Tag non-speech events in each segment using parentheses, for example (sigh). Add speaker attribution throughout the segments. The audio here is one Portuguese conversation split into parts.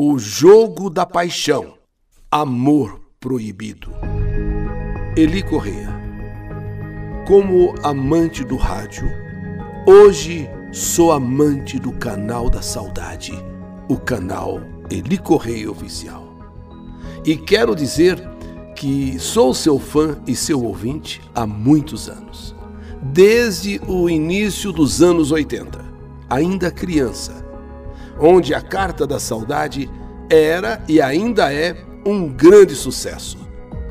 Speaker 1: O Jogo da Paixão Amor Proibido. Eli Correia. Como amante do rádio, hoje sou amante do canal da saudade, o canal Eli Correia Oficial. E quero dizer que sou seu fã e seu ouvinte há muitos anos. Desde o início dos anos 80, ainda criança, onde a Carta da Saudade era e ainda é um grande sucesso.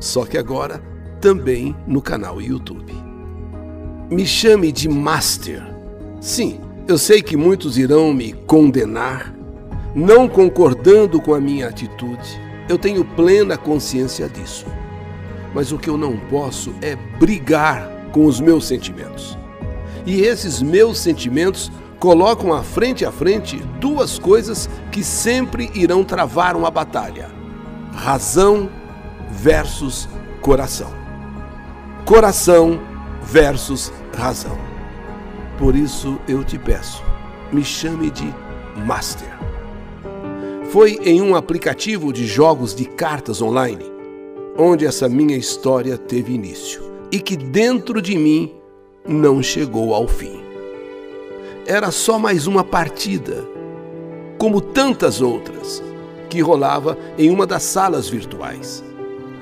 Speaker 1: Só que agora também no canal YouTube. Me chame de Master. Sim, eu sei que muitos irão me condenar, não concordando com a minha atitude. Eu tenho plena consciência disso. Mas o que eu não posso é brigar com os meus sentimentos. E esses meus sentimentos colocam à frente a frente duas coisas que sempre irão travar uma batalha: razão versus coração. Coração versus razão. Por isso eu te peço, me chame de Master. Foi em um aplicativo de jogos de cartas online onde essa minha história teve início e que dentro de mim não chegou ao fim era só mais uma partida, como tantas outras, que rolava em uma das salas virtuais.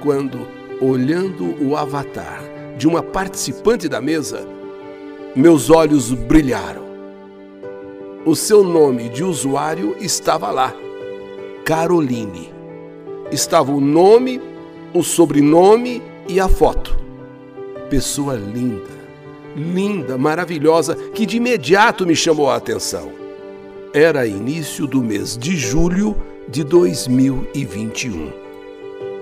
Speaker 1: Quando, olhando o avatar de uma participante da mesa, meus olhos brilharam. O seu nome de usuário estava lá, Caroline. Estava o nome, o sobrenome e a foto. Pessoa linda linda, maravilhosa, que de imediato me chamou a atenção. Era início do mês de julho de 2021.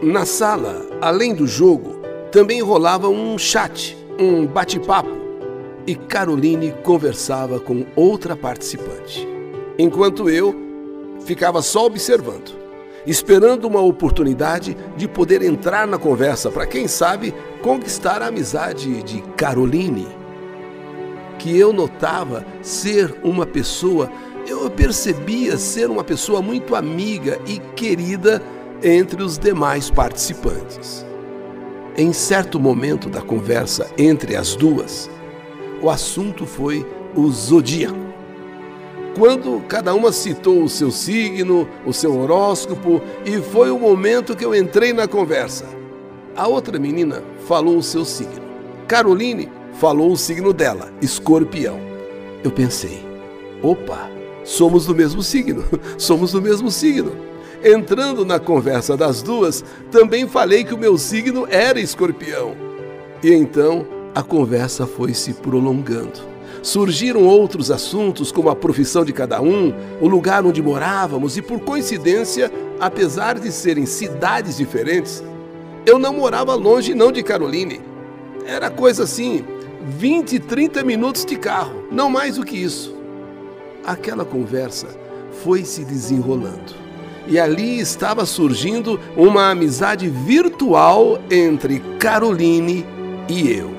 Speaker 1: Na sala, além do jogo, também rolava um chat, um bate-papo, e Caroline conversava com outra participante, enquanto eu ficava só observando esperando uma oportunidade de poder entrar na conversa para, quem sabe, conquistar a amizade de Caroline que eu notava ser uma pessoa, eu percebia ser uma pessoa muito amiga e querida entre os demais participantes. Em certo momento da conversa entre as duas, o assunto foi o zodíaco. Quando cada uma citou o seu signo, o seu horóscopo, e foi o momento que eu entrei na conversa. A outra menina falou o seu signo. Caroline falou o signo dela, escorpião. Eu pensei, opa, somos do mesmo signo, (laughs) somos do mesmo signo. Entrando na conversa das duas, também falei que o meu signo era escorpião. E então a conversa foi se prolongando. Surgiram outros assuntos, como a profissão de cada um, o lugar onde morávamos, e por coincidência, apesar de serem cidades diferentes, eu não morava longe não de Caroline. Era coisa assim, 20, 30 minutos de carro, não mais do que isso. Aquela conversa foi se desenrolando. E ali estava surgindo uma amizade virtual entre Caroline e eu.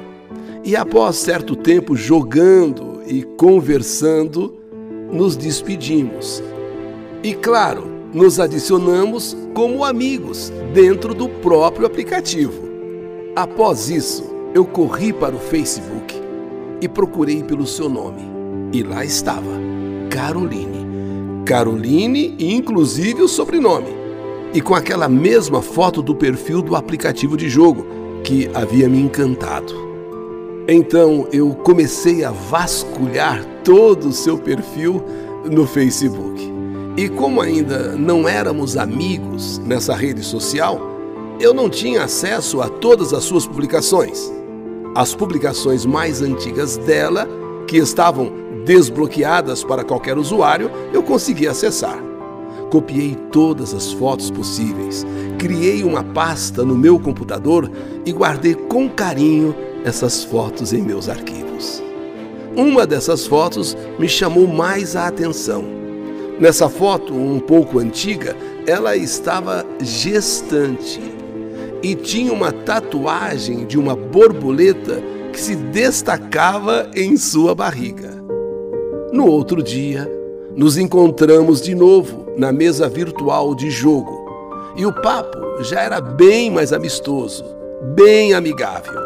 Speaker 1: E após certo tempo jogando e conversando, nos despedimos. E claro, nos adicionamos como amigos dentro do próprio aplicativo. Após isso, eu corri para o Facebook e procurei pelo seu nome. E lá estava, Caroline. Caroline e inclusive o sobrenome. E com aquela mesma foto do perfil do aplicativo de jogo que havia me encantado. Então eu comecei a vasculhar todo o seu perfil no Facebook. E como ainda não éramos amigos nessa rede social, eu não tinha acesso a todas as suas publicações. As publicações mais antigas dela, que estavam desbloqueadas para qualquer usuário, eu consegui acessar. Copiei todas as fotos possíveis, criei uma pasta no meu computador e guardei com carinho essas fotos em meus arquivos. Uma dessas fotos me chamou mais a atenção. Nessa foto, um pouco antiga, ela estava gestante e tinha uma tatuagem de uma borboleta que se destacava em sua barriga. No outro dia, nos encontramos de novo na mesa virtual de jogo e o papo já era bem mais amistoso, bem amigável.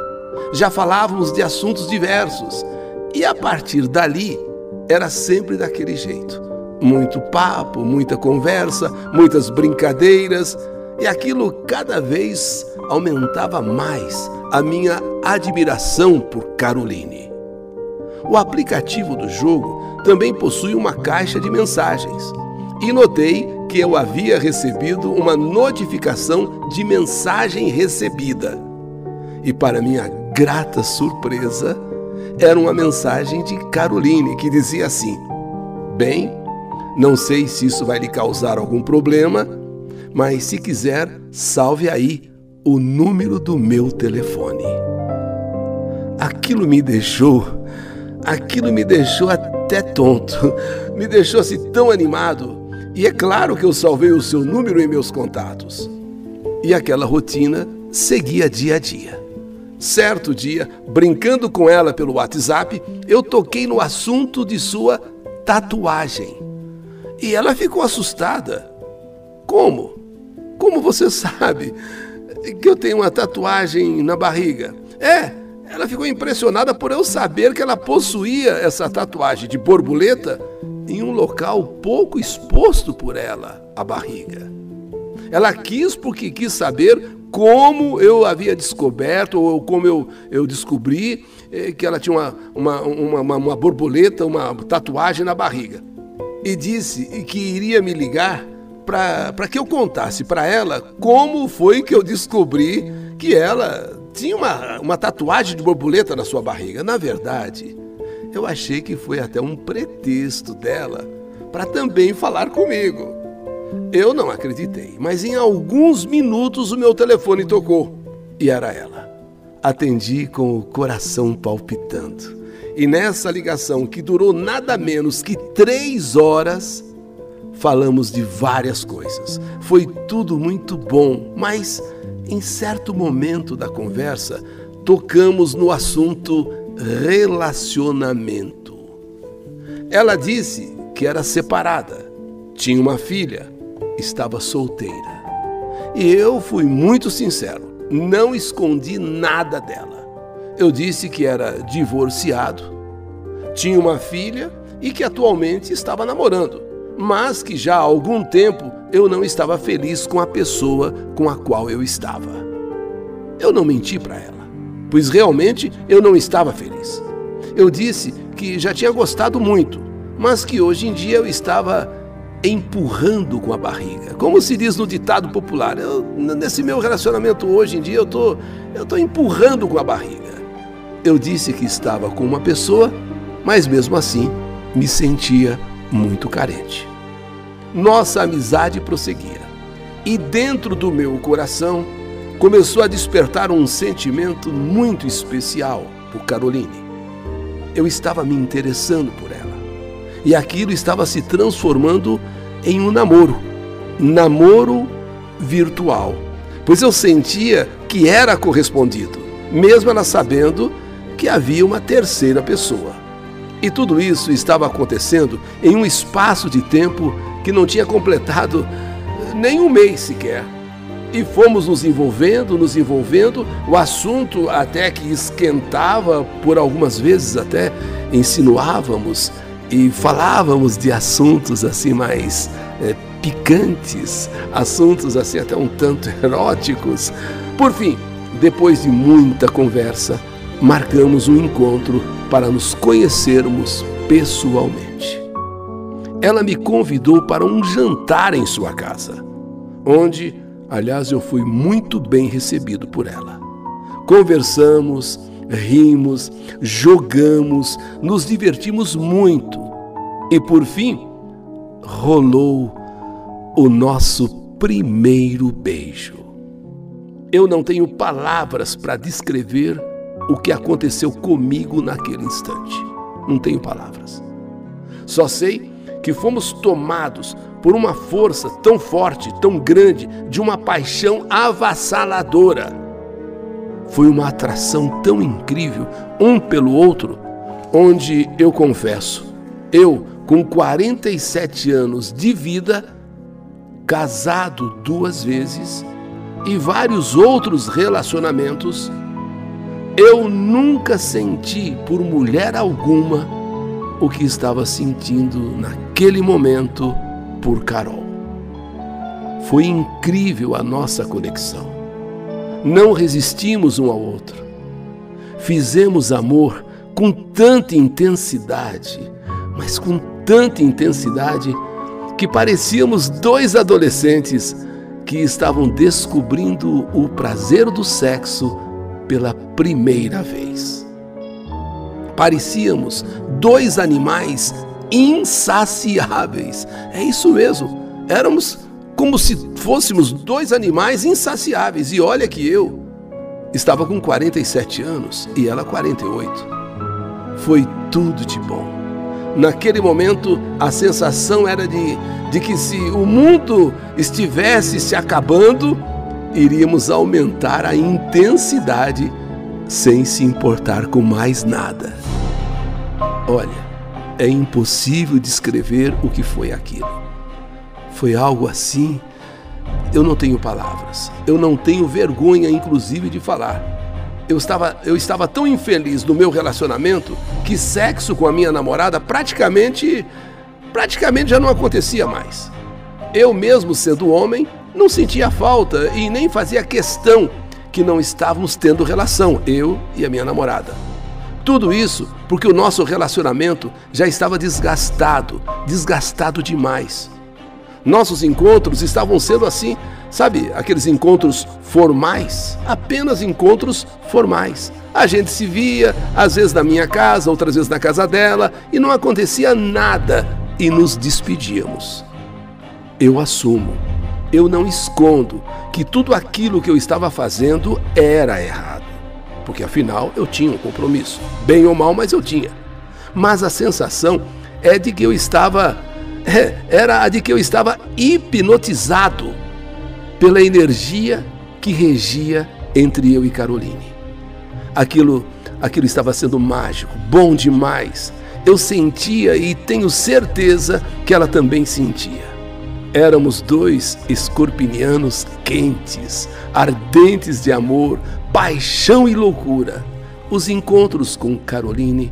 Speaker 1: Já falávamos de assuntos diversos e a partir dali era sempre daquele jeito. Muito papo, muita conversa, muitas brincadeiras e aquilo cada vez aumentava mais a minha admiração por Caroline. O aplicativo do jogo também possui uma caixa de mensagens e notei que eu havia recebido uma notificação de mensagem recebida. E para minha grata surpresa, era uma mensagem de Caroline que dizia assim: Bem, não sei se isso vai lhe causar algum problema, mas se quiser, salve aí o número do meu telefone. Aquilo me deixou, aquilo me deixou até tonto, me deixou assim tão animado. E é claro que eu salvei o seu número em meus contatos. E aquela rotina seguia dia a dia. Certo dia, brincando com ela pelo WhatsApp, eu toquei no assunto de sua tatuagem. E ela ficou assustada. Como? Como você sabe que eu tenho uma tatuagem na barriga? É, ela ficou impressionada por eu saber que ela possuía essa tatuagem de borboleta em um local pouco exposto por ela, a barriga. Ela quis porque quis saber como eu havia descoberto, ou como eu, eu descobri eh, que ela tinha uma, uma, uma, uma borboleta, uma tatuagem na barriga. E disse que iria me ligar para que eu contasse para ela como foi que eu descobri que ela tinha uma, uma tatuagem de borboleta na sua barriga. Na verdade, eu achei que foi até um pretexto dela para também falar comigo. Eu não acreditei, mas em alguns minutos o meu telefone tocou e era ela. Atendi com o coração palpitando. E nessa ligação, que durou nada menos que três horas, falamos de várias coisas. Foi tudo muito bom, mas em certo momento da conversa, tocamos no assunto relacionamento. Ela disse que era separada, tinha uma filha, estava solteira. E eu fui muito sincero, não escondi nada dela. Eu disse que era divorciado, tinha uma filha e que atualmente estava namorando, mas que já há algum tempo eu não estava feliz com a pessoa com a qual eu estava. Eu não menti para ela pois realmente eu não estava feliz. Eu disse que já tinha gostado muito, mas que hoje em dia eu estava empurrando com a barriga. Como se diz no ditado popular, eu, nesse meu relacionamento hoje em dia eu tô, eu tô empurrando com a barriga. Eu disse que estava com uma pessoa, mas mesmo assim me sentia muito carente. Nossa amizade prosseguia. E dentro do meu coração começou a despertar um sentimento muito especial por Caroline. Eu estava me interessando por ela. E aquilo estava se transformando em um namoro. Namoro virtual. Pois eu sentia que era correspondido, mesmo ela sabendo que havia uma terceira pessoa. E tudo isso estava acontecendo em um espaço de tempo que não tinha completado nem um mês sequer. E fomos nos envolvendo, nos envolvendo, o assunto até que esquentava, por algumas vezes até insinuávamos e falávamos de assuntos assim mais é, picantes, assuntos assim até um tanto (laughs) eróticos. Por fim, depois de muita conversa, marcamos um encontro para nos conhecermos pessoalmente. Ela me convidou para um jantar em sua casa, onde Aliás, eu fui muito bem recebido por ela. Conversamos, rimos, jogamos, nos divertimos muito. E por fim, rolou o nosso primeiro beijo. Eu não tenho palavras para descrever o que aconteceu comigo naquele instante. Não tenho palavras. Só sei que fomos tomados por uma força tão forte, tão grande, de uma paixão avassaladora. Foi uma atração tão incrível, um pelo outro, onde eu confesso, eu, com 47 anos de vida, casado duas vezes e vários outros relacionamentos, eu nunca senti por mulher alguma o que estava sentindo naquele momento por Carol. Foi incrível a nossa conexão. Não resistimos um ao outro. Fizemos amor com tanta intensidade, mas com tanta intensidade que parecíamos dois adolescentes que estavam descobrindo o prazer do sexo pela primeira vez. Parecíamos dois animais insaciáveis. É isso mesmo. Éramos como se fôssemos dois animais insaciáveis. E olha que eu estava com 47 anos e ela 48. Foi tudo de bom. Naquele momento, a sensação era de, de que se o mundo estivesse se acabando, iríamos aumentar a intensidade sem se importar com mais nada. Olha, é impossível descrever o que foi aquilo. Foi algo assim. Eu não tenho palavras. Eu não tenho vergonha, inclusive, de falar. Eu estava, eu estava tão infeliz no meu relacionamento que sexo com a minha namorada praticamente, praticamente já não acontecia mais. Eu mesmo sendo homem, não sentia falta e nem fazia questão que não estávamos tendo relação, eu e a minha namorada. Tudo isso porque o nosso relacionamento já estava desgastado, desgastado demais. Nossos encontros estavam sendo assim, sabe, aqueles encontros formais, apenas encontros formais. A gente se via, às vezes na minha casa, outras vezes na casa dela, e não acontecia nada e nos despedíamos. Eu assumo, eu não escondo que tudo aquilo que eu estava fazendo era errado. Porque afinal eu tinha um compromisso, bem ou mal, mas eu tinha. Mas a sensação é de que eu estava (laughs) é, era a de que eu estava hipnotizado pela energia que regia entre eu e Caroline. Aquilo, aquilo estava sendo mágico, bom demais. Eu sentia e tenho certeza que ela também sentia. Éramos dois escorpinianos quentes, ardentes de amor, paixão e loucura. Os encontros com Caroline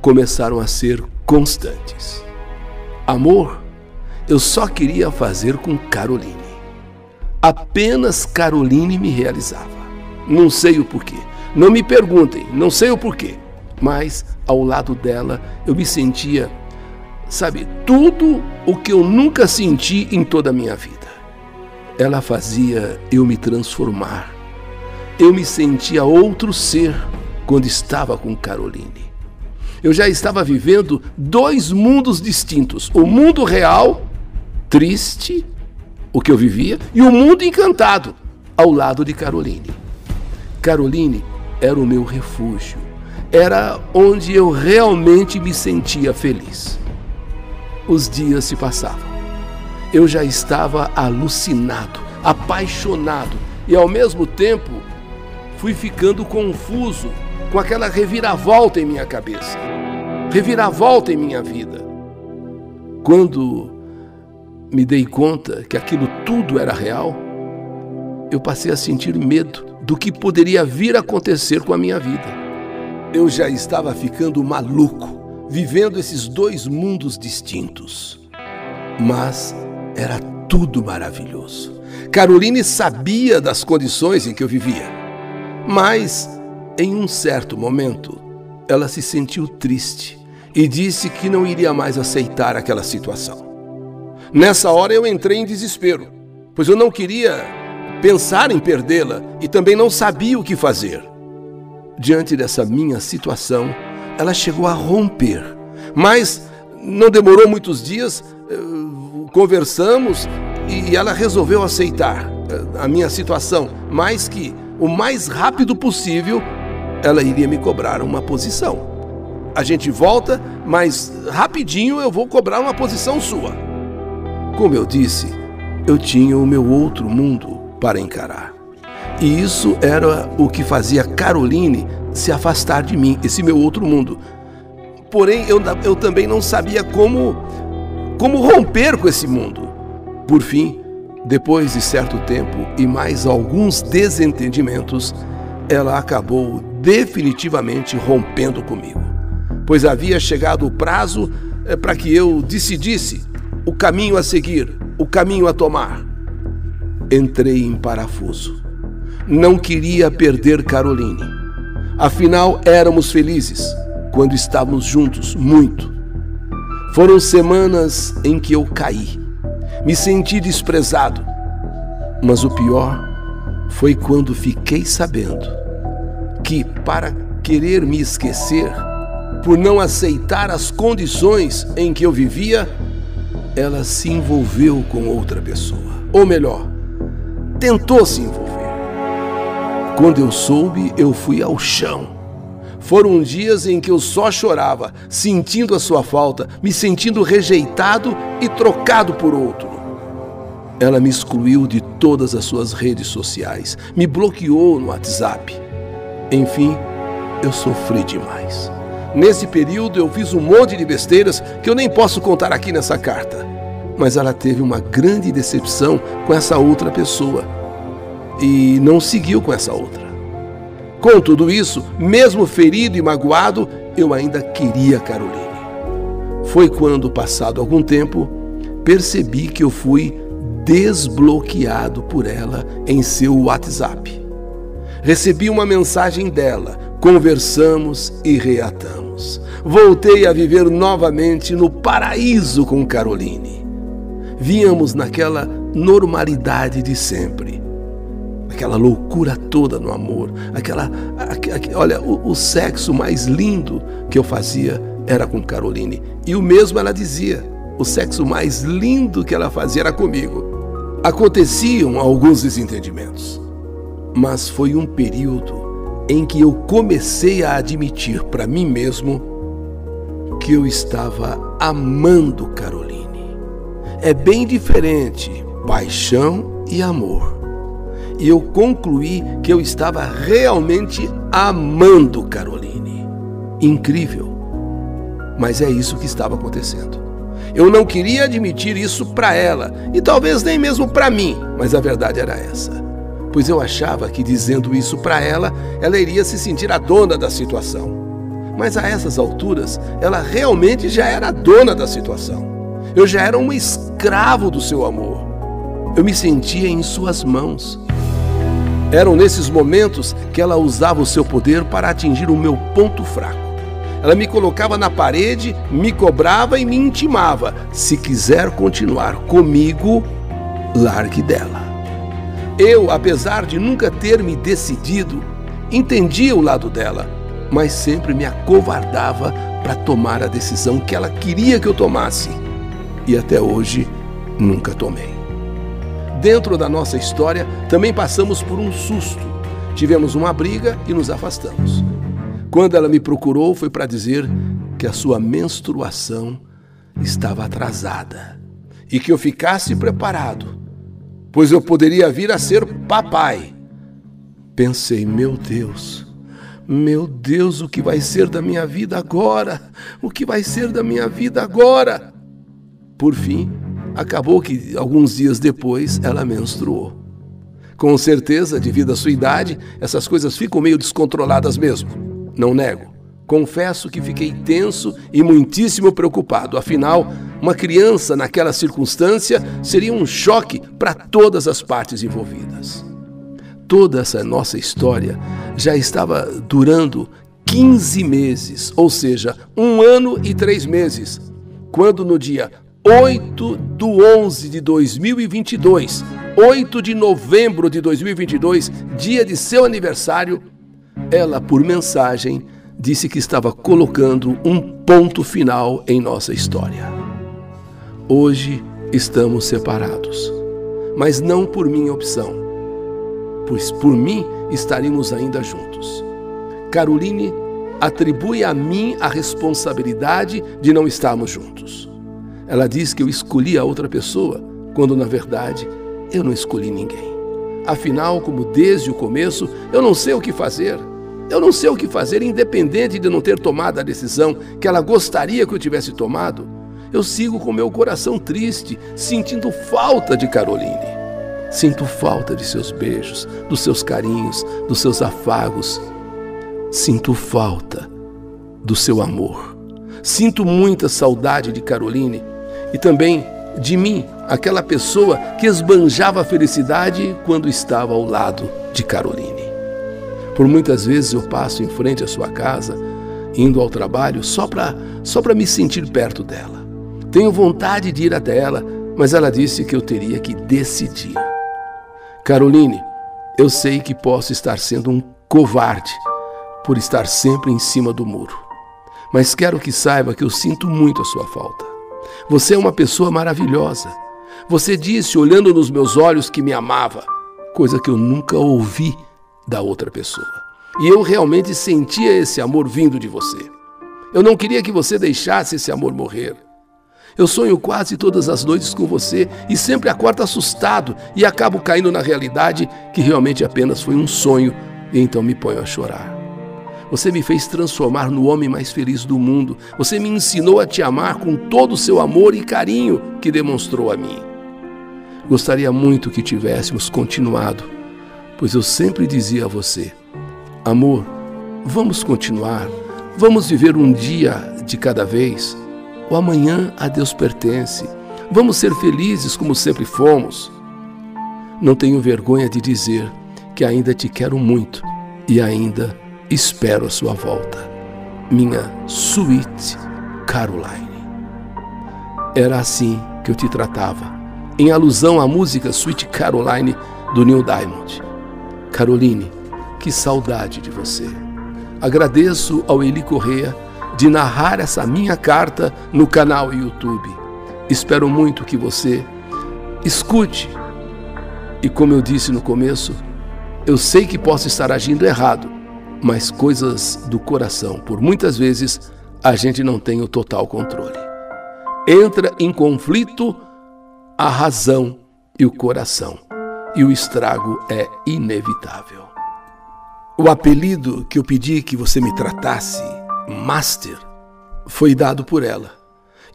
Speaker 1: começaram a ser constantes. Amor, eu só queria fazer com Caroline. Apenas Caroline me realizava. Não sei o porquê. Não me perguntem, não sei o porquê. Mas ao lado dela eu me sentia, sabe, tudo o que eu nunca senti em toda a minha vida. Ela fazia eu me transformar. Eu me sentia outro ser quando estava com Caroline eu já estava vivendo dois mundos distintos: o mundo real, triste, o que eu vivia, e o mundo encantado, ao lado de Caroline. Caroline era o meu refúgio, era onde eu realmente me sentia feliz. Os dias se passavam. Eu já estava alucinado, apaixonado e ao mesmo tempo fui ficando confuso com aquela reviravolta em minha cabeça, reviravolta em minha vida. Quando me dei conta que aquilo tudo era real, eu passei a sentir medo do que poderia vir a acontecer com a minha vida. Eu já estava ficando maluco, vivendo esses dois mundos distintos. Mas era tudo maravilhoso. Caroline sabia das condições em que eu vivia, mas em um certo momento, ela se sentiu triste e disse que não iria mais aceitar aquela situação. Nessa hora eu entrei em desespero, pois eu não queria pensar em perdê-la e também não sabia o que fazer. Diante dessa minha situação, ela chegou a romper, mas não demorou muitos dias, eh, conversamos e ela resolveu aceitar eh, a minha situação, mais que o mais rápido possível ela iria me cobrar uma posição. A gente volta, mas rapidinho eu vou cobrar uma posição sua. Como eu disse, eu tinha o meu outro mundo para encarar. E isso era o que fazia Caroline se afastar de mim, esse meu outro mundo. Porém, eu, eu também não sabia como como romper com esse mundo. Por fim, depois de certo tempo e mais alguns desentendimentos, ela acabou definitivamente rompendo comigo, pois havia chegado o prazo eh, para que eu decidisse o caminho a seguir, o caminho a tomar. Entrei em parafuso. Não queria perder Caroline. Afinal, éramos felizes quando estávamos juntos, muito. Foram semanas em que eu caí. Me senti desprezado. Mas o pior foi quando fiquei sabendo que, para querer me esquecer, por não aceitar as condições em que eu vivia, ela se envolveu com outra pessoa. Ou melhor, tentou se envolver. Quando eu soube, eu fui ao chão. Foram dias em que eu só chorava, sentindo a sua falta, me sentindo rejeitado e trocado por outro. Ela me excluiu de todas as suas redes sociais, me bloqueou no WhatsApp. Enfim, eu sofri demais. Nesse período eu fiz um monte de besteiras que eu nem posso contar aqui nessa carta. Mas ela teve uma grande decepção com essa outra pessoa e não seguiu com essa outra. Com tudo isso, mesmo ferido e magoado, eu ainda queria Caroline. Foi quando, passado algum tempo, percebi que eu fui desbloqueado por ela em seu WhatsApp. Recebi uma mensagem dela, conversamos e reatamos. Voltei a viver novamente no paraíso com Caroline. Víamos naquela normalidade de sempre. Aquela loucura toda no amor, aquela, olha, o, o sexo mais lindo que eu fazia era com Caroline. E o mesmo ela dizia, o sexo mais lindo que ela fazia era comigo. Aconteciam alguns desentendimentos, mas foi um período em que eu comecei a admitir para mim mesmo que eu estava amando Caroline. É bem diferente paixão e amor. E eu concluí que eu estava realmente amando Caroline. Incrível. Mas é isso que estava acontecendo. Eu não queria admitir isso para ela e talvez nem mesmo para mim, mas a verdade era essa. Pois eu achava que dizendo isso para ela, ela iria se sentir a dona da situação. Mas a essas alturas, ela realmente já era a dona da situação. Eu já era um escravo do seu amor. Eu me sentia em suas mãos. Eram nesses momentos que ela usava o seu poder para atingir o meu ponto fraco. Ela me colocava na parede, me cobrava e me intimava: se quiser continuar comigo, largue dela. Eu, apesar de nunca ter me decidido, entendia o lado dela, mas sempre me acovardava para tomar a decisão que ela queria que eu tomasse. E até hoje nunca tomei. Dentro da nossa história, também passamos por um susto. Tivemos uma briga e nos afastamos. Quando ela me procurou, foi para dizer que a sua menstruação estava atrasada e que eu ficasse preparado, pois eu poderia vir a ser papai. Pensei, meu Deus, meu Deus, o que vai ser da minha vida agora? O que vai ser da minha vida agora? Por fim, acabou que alguns dias depois ela menstruou. Com certeza, devido à sua idade, essas coisas ficam meio descontroladas mesmo não nego. Confesso que fiquei tenso e muitíssimo preocupado, afinal, uma criança naquela circunstância seria um choque para todas as partes envolvidas. Toda essa nossa história já estava durando 15 meses, ou seja, um ano e três meses, quando no dia 8 do 11 de 2022, 8 de novembro de 2022, dia de seu aniversário, ela, por mensagem, disse que estava colocando um ponto final em nossa história. Hoje estamos separados, mas não por minha opção, pois por mim estaríamos ainda juntos. Caroline atribui a mim a responsabilidade de não estarmos juntos. Ela diz que eu escolhi a outra pessoa, quando na verdade eu não escolhi ninguém. Afinal, como desde o começo, eu não sei o que fazer. Eu não sei o que fazer, independente de não ter tomado a decisão que ela gostaria que eu tivesse tomado. eu sigo com meu coração triste, sentindo falta de Caroline. Sinto falta de seus beijos, dos seus carinhos, dos seus afagos. Sinto falta do seu amor. Sinto muita saudade de Caroline e também de mim, aquela pessoa que esbanjava a felicidade quando estava ao lado de Caroline. Por muitas vezes eu passo em frente à sua casa, indo ao trabalho só para só me sentir perto dela. Tenho vontade de ir até ela, mas ela disse que eu teria que decidir. Caroline, eu sei que posso estar sendo um covarde por estar sempre em cima do muro, mas quero que saiba que eu sinto muito a sua falta. Você é uma pessoa maravilhosa. Você disse, olhando nos meus olhos, que me amava, coisa que eu nunca ouvi da outra pessoa. E eu realmente sentia esse amor vindo de você. Eu não queria que você deixasse esse amor morrer. Eu sonho quase todas as noites com você e sempre acordo assustado e acabo caindo na realidade que realmente apenas foi um sonho e então me ponho a chorar. Você me fez transformar no homem mais feliz do mundo. Você me ensinou a te amar com todo o seu amor e carinho que demonstrou a mim. Gostaria muito que tivéssemos continuado, pois eu sempre dizia a você: Amor, vamos continuar, vamos viver um dia de cada vez. O amanhã a Deus pertence. Vamos ser felizes como sempre fomos. Não tenho vergonha de dizer que ainda te quero muito e ainda espero a sua volta. Minha Sweet Caroline. Era assim que eu te tratava, em alusão à música Sweet Caroline do Neil Diamond. Caroline, que saudade de você. Agradeço ao Eli Correa de narrar essa minha carta no canal YouTube. Espero muito que você escute. E como eu disse no começo, eu sei que posso estar agindo errado, mas coisas do coração, por muitas vezes, a gente não tem o total controle. Entra em conflito a razão e o coração, e o estrago é inevitável. O apelido que eu pedi que você me tratasse, Master, foi dado por ela.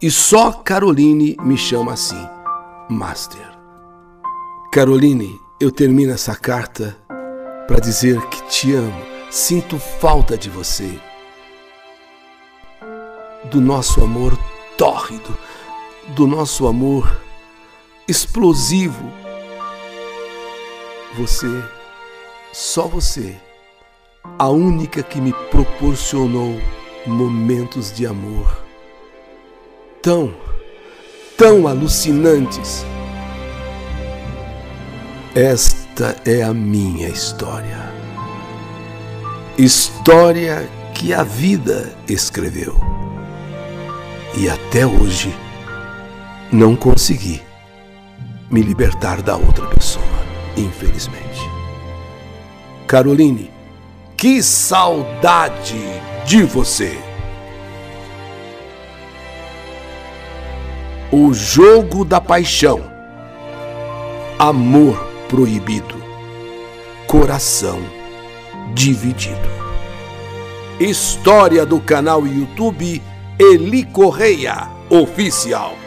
Speaker 1: E só Caroline me chama assim, Master. Caroline, eu termino essa carta para dizer que te amo Sinto falta de você, do nosso amor tórrido, do nosso amor explosivo. Você, só você, a única que me proporcionou momentos de amor tão, tão alucinantes. Esta é a minha história história que a vida escreveu. E até hoje não consegui me libertar da outra pessoa, infelizmente. Caroline, que saudade de você! O jogo da paixão. Amor proibido. Coração dividido. História do canal YouTube Eli Correia Oficial.